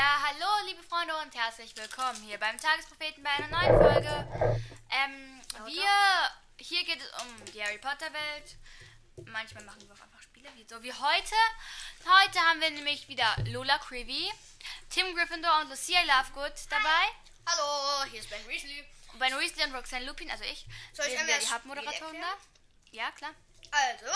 Ja, hallo liebe Freunde und herzlich willkommen hier beim Tagespropheten bei einer neuen Folge. Ähm, wir, hier geht es um die Harry Potter Welt. Manchmal machen wir auch einfach Spiele, wie so wie heute. Heute haben wir nämlich wieder Lola Creevy, Tim Gryffindor und Lucia Lovegood dabei. Hallo, hier ist Ben Weasley. Und Ben Weasley und Roxanne Lupin, also ich. Soll ich einmal die Hauptmoderatoren da. Ja, klar. Also,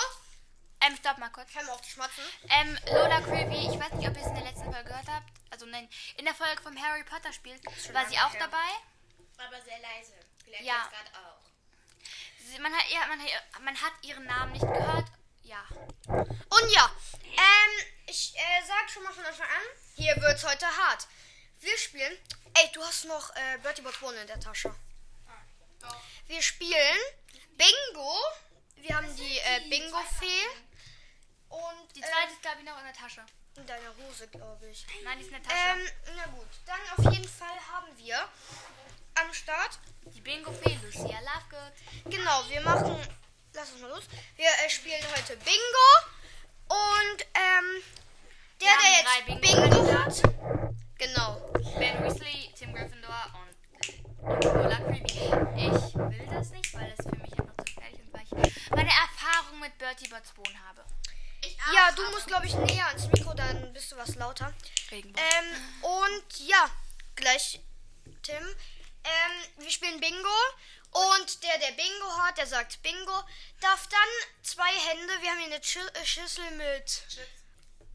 Ähm, stopp mal kurz. können wir auf die Schmatzen. Ähm, Lola Creevy, ich weiß nicht, ob ihr es in der letzten Folge gehört habt. Also nein, in der Folge vom Harry Potter Spiel war sie auch her. dabei. Aber sehr leise. Vielleicht Ja. gerade auch. Sie, man, hat, ja, man, man hat ihren Namen nicht gehört. Ja. Und ja, ähm, ich äh, sag schon mal von Anfang an, hier wird's heute hart. Wir spielen. Ey, du hast noch äh, Bertie Bottone in der Tasche. Wir spielen Bingo. Wir haben die äh, Bingo-Fee. Und Die äh, zweite ist, glaube ich, noch in der Tasche. In deiner Hose, glaube ich. Nein, die ist in der Tasche. Ähm, na gut. Dann auf jeden Fall haben wir am Start die Bingo-Fee, Lucia Lovegood. Genau, wir machen. Lass uns mal los. Wir äh, spielen heute Bingo. Und ähm, der, der jetzt Bingo Bingo hat. Genau. Ben Weasley, Tim Gryffindor und, und Lola Creevy. Ich will das nicht, weil es für mich einfach zu gefährlich und weil ich meine Erfahrung mit Bertie Botsbon habe. Ja, du musst, glaube ich, näher ans Mikro, dann bist du was lauter. Ähm, und ja, gleich Tim. Ähm, wir spielen Bingo. Und der, der Bingo hat, der sagt Bingo, darf dann zwei Hände, wir haben hier eine Schü äh, Schüssel mit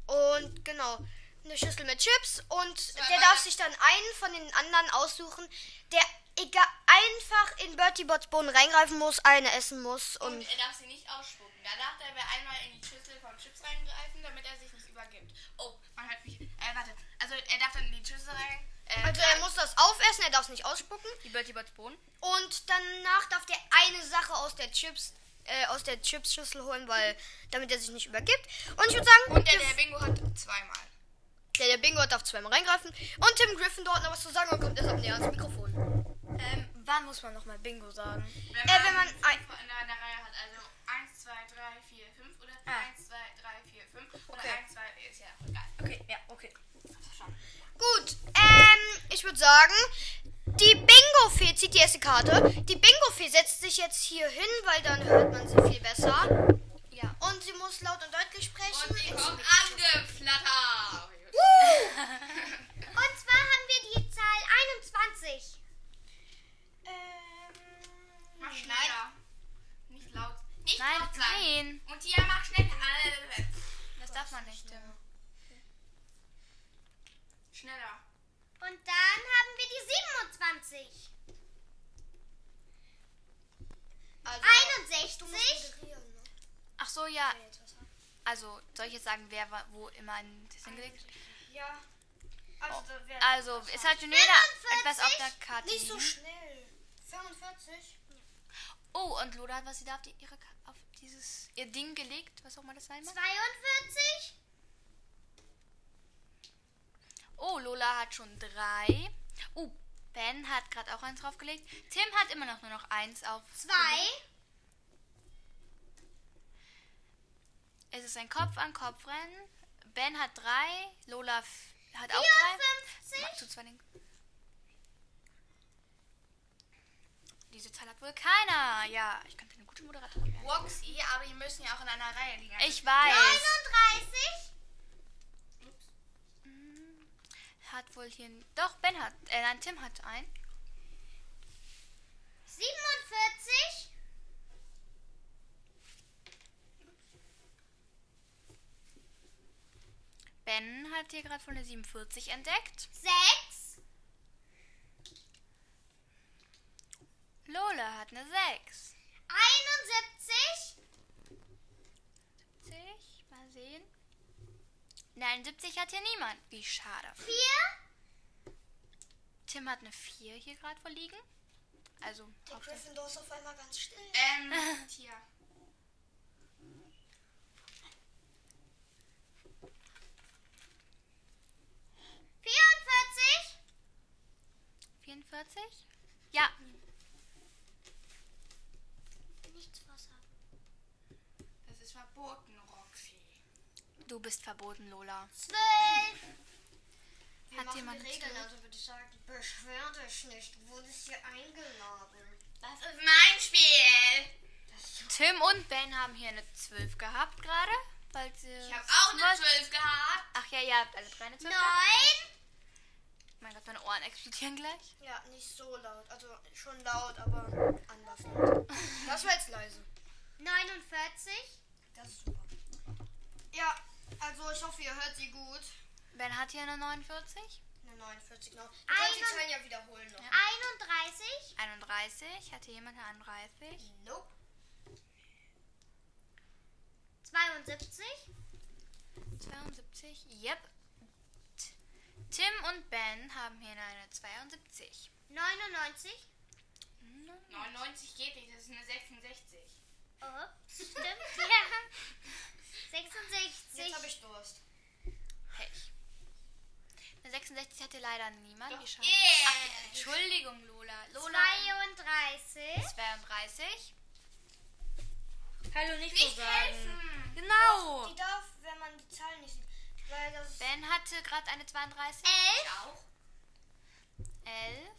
Und genau, eine Schüssel mit Chips und der darf sich dann einen von den anderen aussuchen, der egal, einfach in Bertie Bots Boden reingreifen muss, eine essen muss Und und er darf sie nicht ausspucken. Danach darf er einmal in die Schüssel von Chips reingreifen, damit er sich nicht übergibt. Oh, man hört mich. Äh, warte. Also er darf dann in die Schüssel rein. Äh, also er muss das aufessen, er darf es nicht ausspucken Die Bertie Botsbon. und danach darf der eine Sache aus der Chips äh, aus der Chips Schüssel holen, weil damit er sich nicht übergibt. Und ich würde sagen, und der, der Bingo hat zweimal. der, der Bingo darf zweimal reingreifen und Tim Gryffindor hat noch was zu sagen und kommt deshalb näher ans Mikrofon. Wann muss man nochmal Bingo sagen? Wenn Äh, wenn man fünf ein- in einer Reihe hat, also 1, 2, 3, 4, 5 oder Ah. 1, 2, 3, 4, 5 oder Okay. 1, 2, ist ja egal. Okay, ja, okay. Gut, ähm, ich würde sagen, die Bingo-Fee zieht die erste Karte. Die Bingo-Fee setzt sich jetzt hier hin, weil dann hört man sie viel besser. Ja. Und sie muss laut und deutlich sprechen. Und sie kommt angeflattert. Und zwar haben wir die Zahl 21. Mach schneller. Nicht laut. Nicht Nein, laut sein. nein. Und Tia, mach schneller. Das darf man nicht. Schneller. Und dann haben wir die 27. also, 61. moderieren, ne? Ach so, ja. Also, soll ich jetzt sagen, wer wo immer ein das hingelegt hat? Ja. Also, wär- Also, es hat schon jeder 45? etwas auf der Karte. nicht so liegen. schnell. 45. Oh, und Lola hat was sie da auf, die, ihre, auf dieses ihr Ding gelegt, was auch immer das sein mag. 42. Oh, Lola hat schon drei. Oh, Ben hat gerade auch eins draufgelegt. Tim hat immer noch nur noch eins auf. 2. Es ist ein Kopf an Kopf rennen. Ben hat drei. Lola hat auch drei. 54. Ma- Zu zwei Dingen. Diese Zahl hat wohl keiner. Ja, ich könnte eine gute Moderatorin werden. Roxy, aber die müssen ja auch in einer Reihe liegen. Ich weiß. 39. Hat wohl hier. Doch, Ben hat. Äh, nein, Tim hat ein. 47. Ben hat hier gerade wohl eine 47 entdeckt. 6. Lola hat eine 6. 71. 70. Mal sehen. Nein, 70 hat hier niemand. Wie schade. 4. Tim hat eine 4 hier gerade wohl liegen. Also, Der Gryffindor ist auf einmal ganz still. Ähm, Tia. 44. 44? Ja. Nichts Wasser. Das ist verboten, Roxy. Du bist verboten, Lola. 12. Wir Hat jemand Regeln, also würde ich sagen, beschwer dich nicht. Du wurdest hier eingeladen. Das ist mein Spiel. Tim und Ben haben hier eine 12 gehabt gerade. Weil sie Ich habe auch eine 12 gehabt. Ach ja, ihr habt alle drei eine 12 gehabt. Neun. Mein Gott, meine Ohren explodieren gleich. Ja, nicht so laut. Also schon laut, aber anders laut. Das war jetzt leise. 49. Das ist super. Ja, also ich hoffe, ihr hört sie gut. Ben hat hier eine 49. Eine 49 noch. Du kannst die Zahlen ja wiederholen noch. 31. 31. Hatte jemand eine 31? Nope. 72. 72. Yep. Tim und Ben haben hier eine 72. 99. 99 geht nicht, das ist eine 66. Oh, stimmt. ja. 66. Jetzt habe ich Durst. Pech. Eine 66 hatte leider niemand. Yeah. Ach, Entschuldigung, Lola. Lola. 32. 32. Hallo, nicht, Nicht helfen. Genau. Die darf, wenn man die Zahlen nicht sieht. Weil das Ben hatte gerade eine 32. 11. Auch. 11.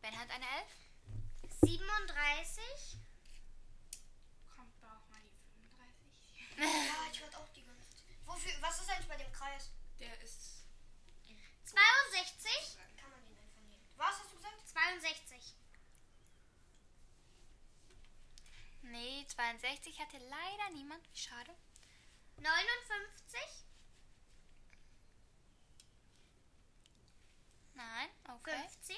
Ben hat eine 11. 37. Kommt auch mal die 35. Ja, ich hört auch die ganze Zeit. Wofür, was ist eigentlich bei dem Kreis? Der ist. 62. Kann man den einfach nehmen? Was hast du gesagt? 62. Nee, 62 hatte leider niemand. Wie schade. 59. Nein, okay. 50.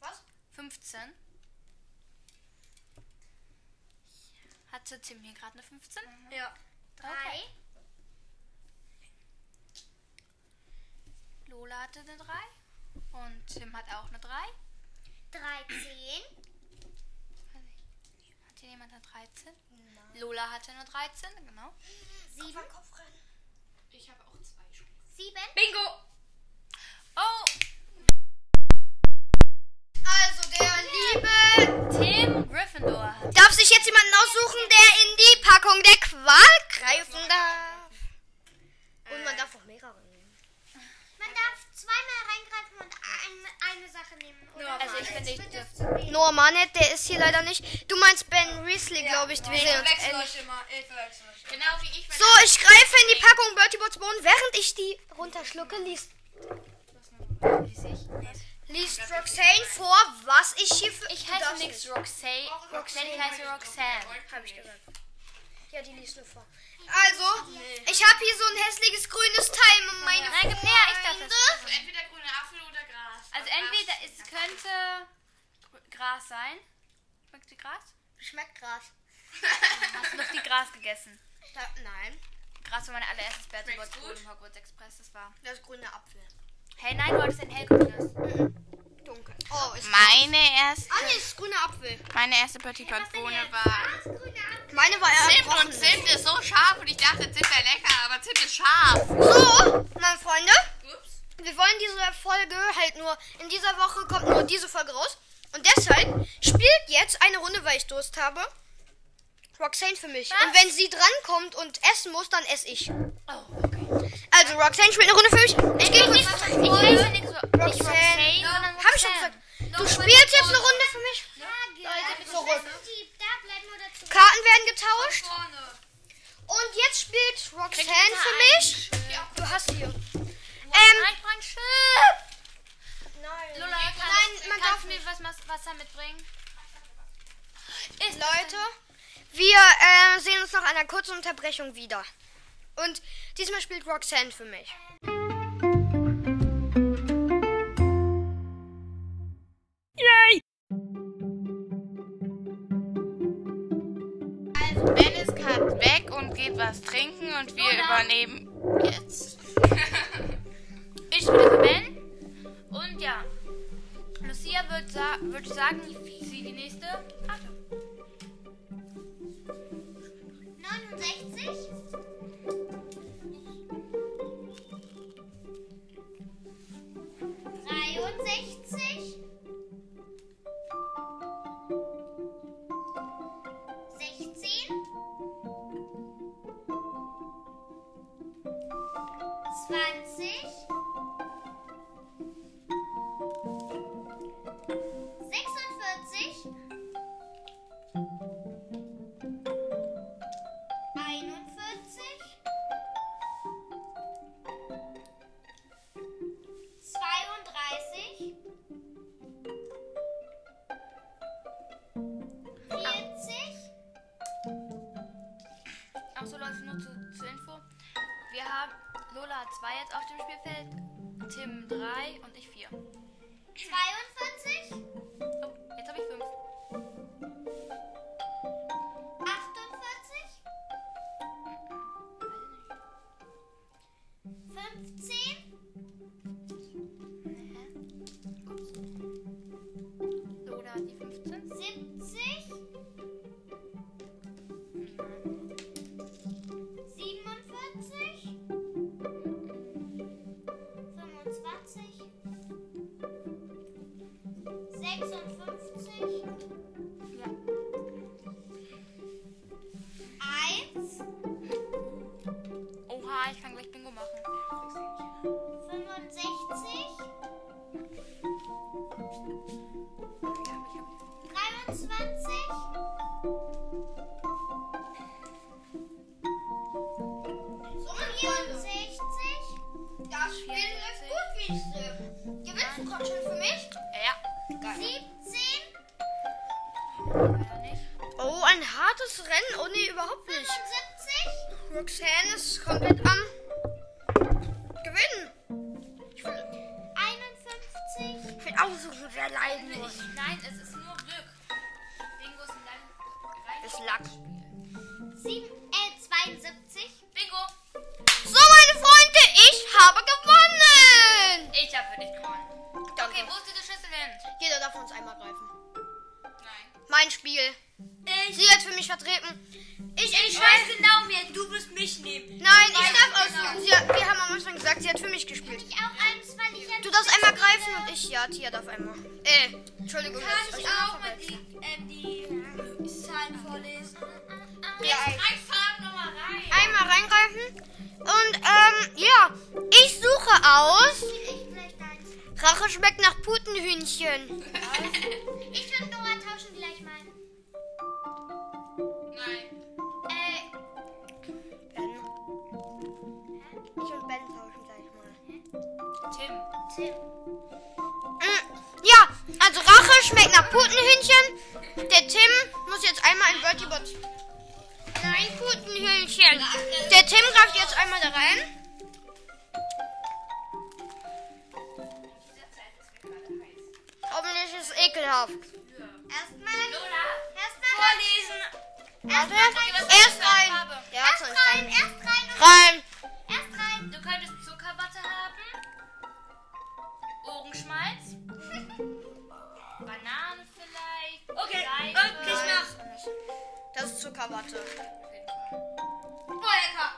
Was? 15. Hatte Tim hier gerade eine 15? Ja. 3. Okay. Lola hatte eine 3. Und Tim hat auch eine 3. 13. Hat jemand eine 13? Lola hatte eine 13, genau. 7. Kopf an Kopf rennen. Ich habe auch zwei schon. 7. Bingo! Oh, Also, der liebe Tim Gryffindor hat. darf sich jetzt jemanden aussuchen, der in die Packung der Qual greifen darf. Und man darf auch mehrere nehmen. Man darf zweimal reingreifen und ein, eine Sache nehmen. Oder Also ich finde, ich. Noah Manet, der ist hier leider nicht. Du meinst Ben Risley, glaube ich. wir sehen uns wechsle ähnlich. euch immer. Ich wechsle euch. Genau wie ich. So, ich greife in die Packung Bertie Bots Bohnen. Während ich die runterschlucke, liest, liest Roxane vor, was ich hier für... Ich heiße darfst nix nicht. Roxane. Roxane, ich heiße Roxanne. Hab ich gehört. Ja, die liest nur vor. Also, ich habe hier so ein hässliches grünes Teil, meine Nein, gib her, ich darf Freunde. das. Also entweder grüne Apfel oder Gras. Also Gras- entweder es könnte Gras sein. Schmeckt die Gras? Schmeckt Gras. Hast du noch die Gras gegessen? Da, nein, Gras war mein allererstes gut? im Hogwarts Express. Das war. das ist grüner Apfel. Hey, nein, du hattest ein hellgrünes. Dunkel. Oh, ist Meine erste, Ah, nee, ist grüner Apfel. meine erste Petit Pot Bohne war. Apfel. Meine war ja Zimt und. Zimt ist so scharf und ich dachte, Zimt wäre lecker, aber Zimt ist scharf. So, meine Freunde, Ups. wir wollen diese Folge halt nur, in dieser Woche kommt nur diese Folge raus. Und deshalb spielt jetzt eine Runde, weil ich Durst habe. Roxane für mich. Und wenn sie drankommt und essen muss, dann esse ich. Oh, okay. Also, Roxane spielt eine Runde für mich. Ich gehe kurz. Ich heiße nicht so. Nicht Roxanne. Roxane, sondern Hab ich schon Roxanne. gesagt. Du spielst jetzt eine Runde für mich. Zurück. Bleiben oder zurück? Karten werden getauscht. Und jetzt spielt Roxane Kriegt für mich. Du hast hier. Ähm, Nein. Lola, Nein, man darf mir was Wasser mitbringen? Leute, wir äh, sehen uns nach einer kurzen Unterbrechung wieder. Und diesmal spielt Roxanne für mich. Geht was trinken und wir übernehmen jetzt. Ich für Ben. Und ja. Lucia wird, sa wird sagen, sie die nächste Karte. 20. Lola 2 jetzt auf dem Spielfeld, Tim 3 und ich 4. 42, make some ein hartes Rennen. Oh nee, überhaupt nicht. 75, Roxanne ist komplett am Gewinnen. Ich will, 51, ich will aussuchen, wer leiden Ich, muss. nein, es ist nur Glück. Bingo ist ein Ist Lack. sieben, äh, 72, Bingo! So, meine Freunde, ich habe gewonnen. Ich habe für dich gewonnen. Okay, wo ist diese Schüssel hin? Jeder darf uns einmal greifen. Nein. Mein Spiel. Sie hat für mich vertreten. Ich entscheide. genau mehr, du wirst mich nehmen. Nein, ich darf aussuchen. Sie, hat- wir haben am Anfang gesagt, sie hat für mich gespielt. ich auch eins, weil ich Du darfst einmal greifen und ich, ja, Tia darf einmal. Äh, Entschuldigung. Kann ich euch auch mal die, ähm, die Zahlen vorlesen? Ja, Farben nochmal rein. einmal reingreifen. Und, ähm, ja, ich suche aus. Ich. Rache schmeckt nach Putenhühnchen. Ich und Nora Tim. Mm, Ja, also Rache schmeckt nach Putenhühnchen. Der Tim muss jetzt einmal in Bertie Bot. Nein, Putenhühnchen. Der Tim greift jetzt einmal da rein. Hoffentlich ist es ekelhaft. Erstmal. Vorlesen. Erst für eine rein. Ja, Erst rein, rein. erst rein. Rein. Bananen vielleicht. Okay, Seife. und ich mach. Das ist Zuckerwatte. Boah, lecker.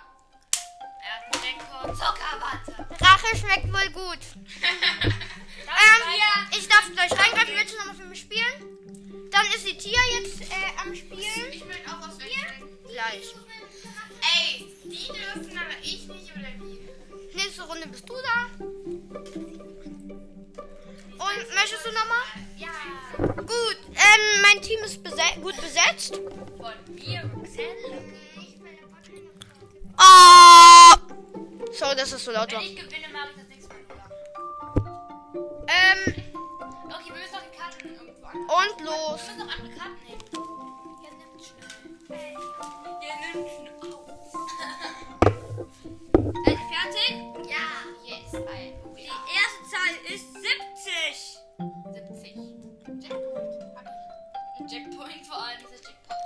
Er hat einen Jackpot. Zuckerwatte. Rache schmeckt wohl gut. Ähm, ich darf gleich reingreifen. Willst du nochmal für mich spielen? Dann ist die Tia jetzt äh, am Spielen. Ich möchte auch was wechseln. Gleich. Ey, die dürfen, aber ich nicht oder die? Nächste Runde bist du da. Und möchtest du nochmal? Ja. Gut, ähm, mein Team ist bese gut besetzt. Von mir, Roxanne. Oh! So, das ist so laut. Wenn ich gewinne, mache ich das nächste Mal, Lola. Ähm, Okay, wir müssen noch die Karten irgendwo an. und los. Wir müssen noch andere Karten nehmen. Ja, nimm schnell. Ja, nimm schon auf. Seid ihr fertig? Ja. Yes, ein. Die erste Zahl ist 70. 70. Jackpoint. Jackpoint vor allem, dieser Jackpot.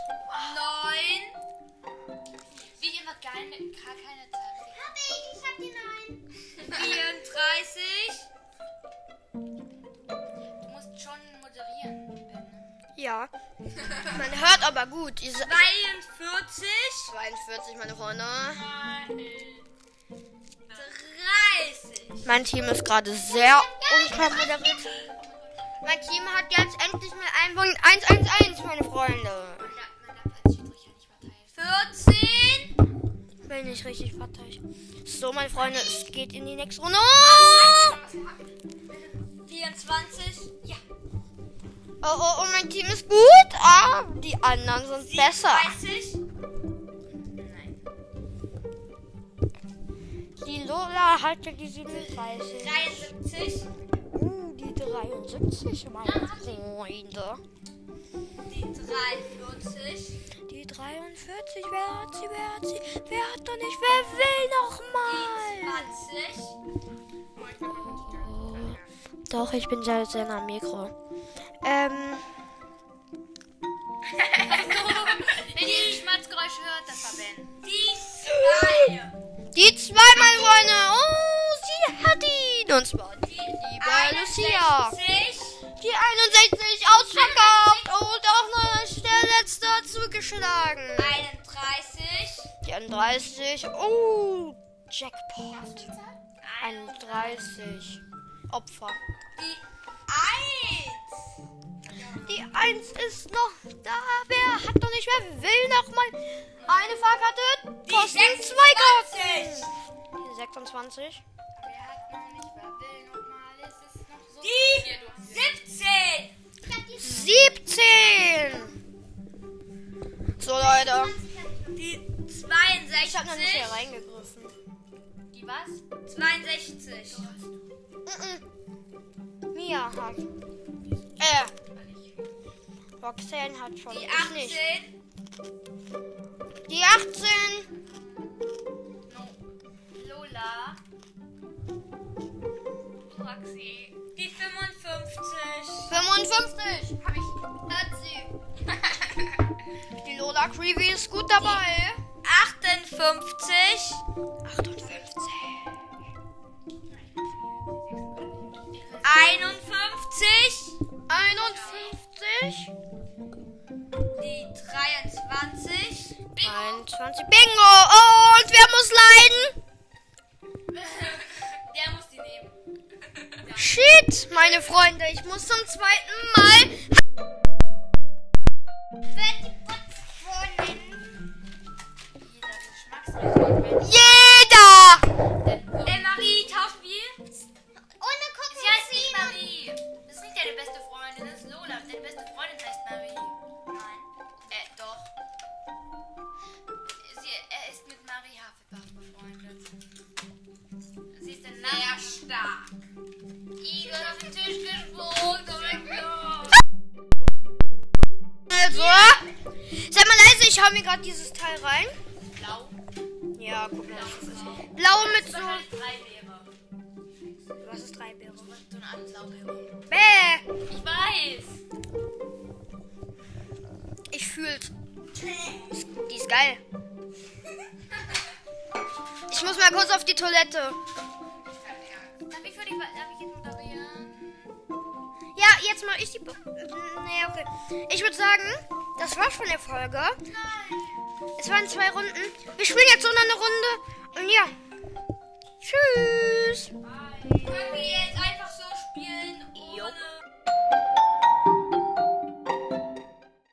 9, Wie immer keine, gar keine Zahl. Hab ich, ich hab die neun. 34, Du musst schon moderieren, Ben. Ja. Man hört aber gut. Diese 42, 42, meine Freunde. 30. Mein Team ist gerade sehr unkommoderiert. Mein Team hat jetzt endlich mal einen Punkt 111, meine Freunde. Man darf, man darf als Schiedsrichter nicht verteilen. 14, Bin ich richtig fertig. So, meine Freunde, es geht in die nächste Runde. Oh, 24, ja, oh, oh, oh mein Team ist gut. Ah, die anderen sind besser. Die Lola hatte die 37. 73, Uh, die 73, meine Freunde. die 43, Die 43. Wer hat sie? Wer hat sie? Wer hat doch nicht? Wer will noch mal? 20. Doch, ich bin sehr, sehr nah am Mikro. Ähm, Wenn ihr die Schmatzgeräusche hört, das war Ben. Die zwei. die zwei, meine Freunde. Oh, sie hat ihn. Und zwar die liebe Lucia. 61. Die 61 ausverkauft und auch noch der letzte zugeschlagen. 31. Die 31. Oh, Jackpot. 31. Opfer. Die 1. Die 1 ist noch da. Wer hat noch nicht? Wer will noch mal eine Fahrkarte? Kosten zwei Karten. Die 26. Hat. Äh. Roxanne hat schon. Die Ich nicht. 18. Die 18. Lola. Roxy. Die 55. 55. Hab ich. Hat sie. Die Lola Creevy ist gut dabei. 58. 58. 51. 51. Die 23. 21. Bingo. Und wer muss leiden? Der muss die nehmen. Shit, meine Freunde. Ich muss zum zweiten Mal. Bäh. Ich weiß. Ich fühl's. Die ist geil. Ich muss mal kurz auf die Toilette. Darf ich für dich, darf ich jetzt moderieren? Ja, jetzt mal ich die. Be- Nee, okay. Ich würde sagen, das war's von der Folge. Es waren zwei Runden. Wir spielen jetzt so eine Runde. Und ja. Tschüss.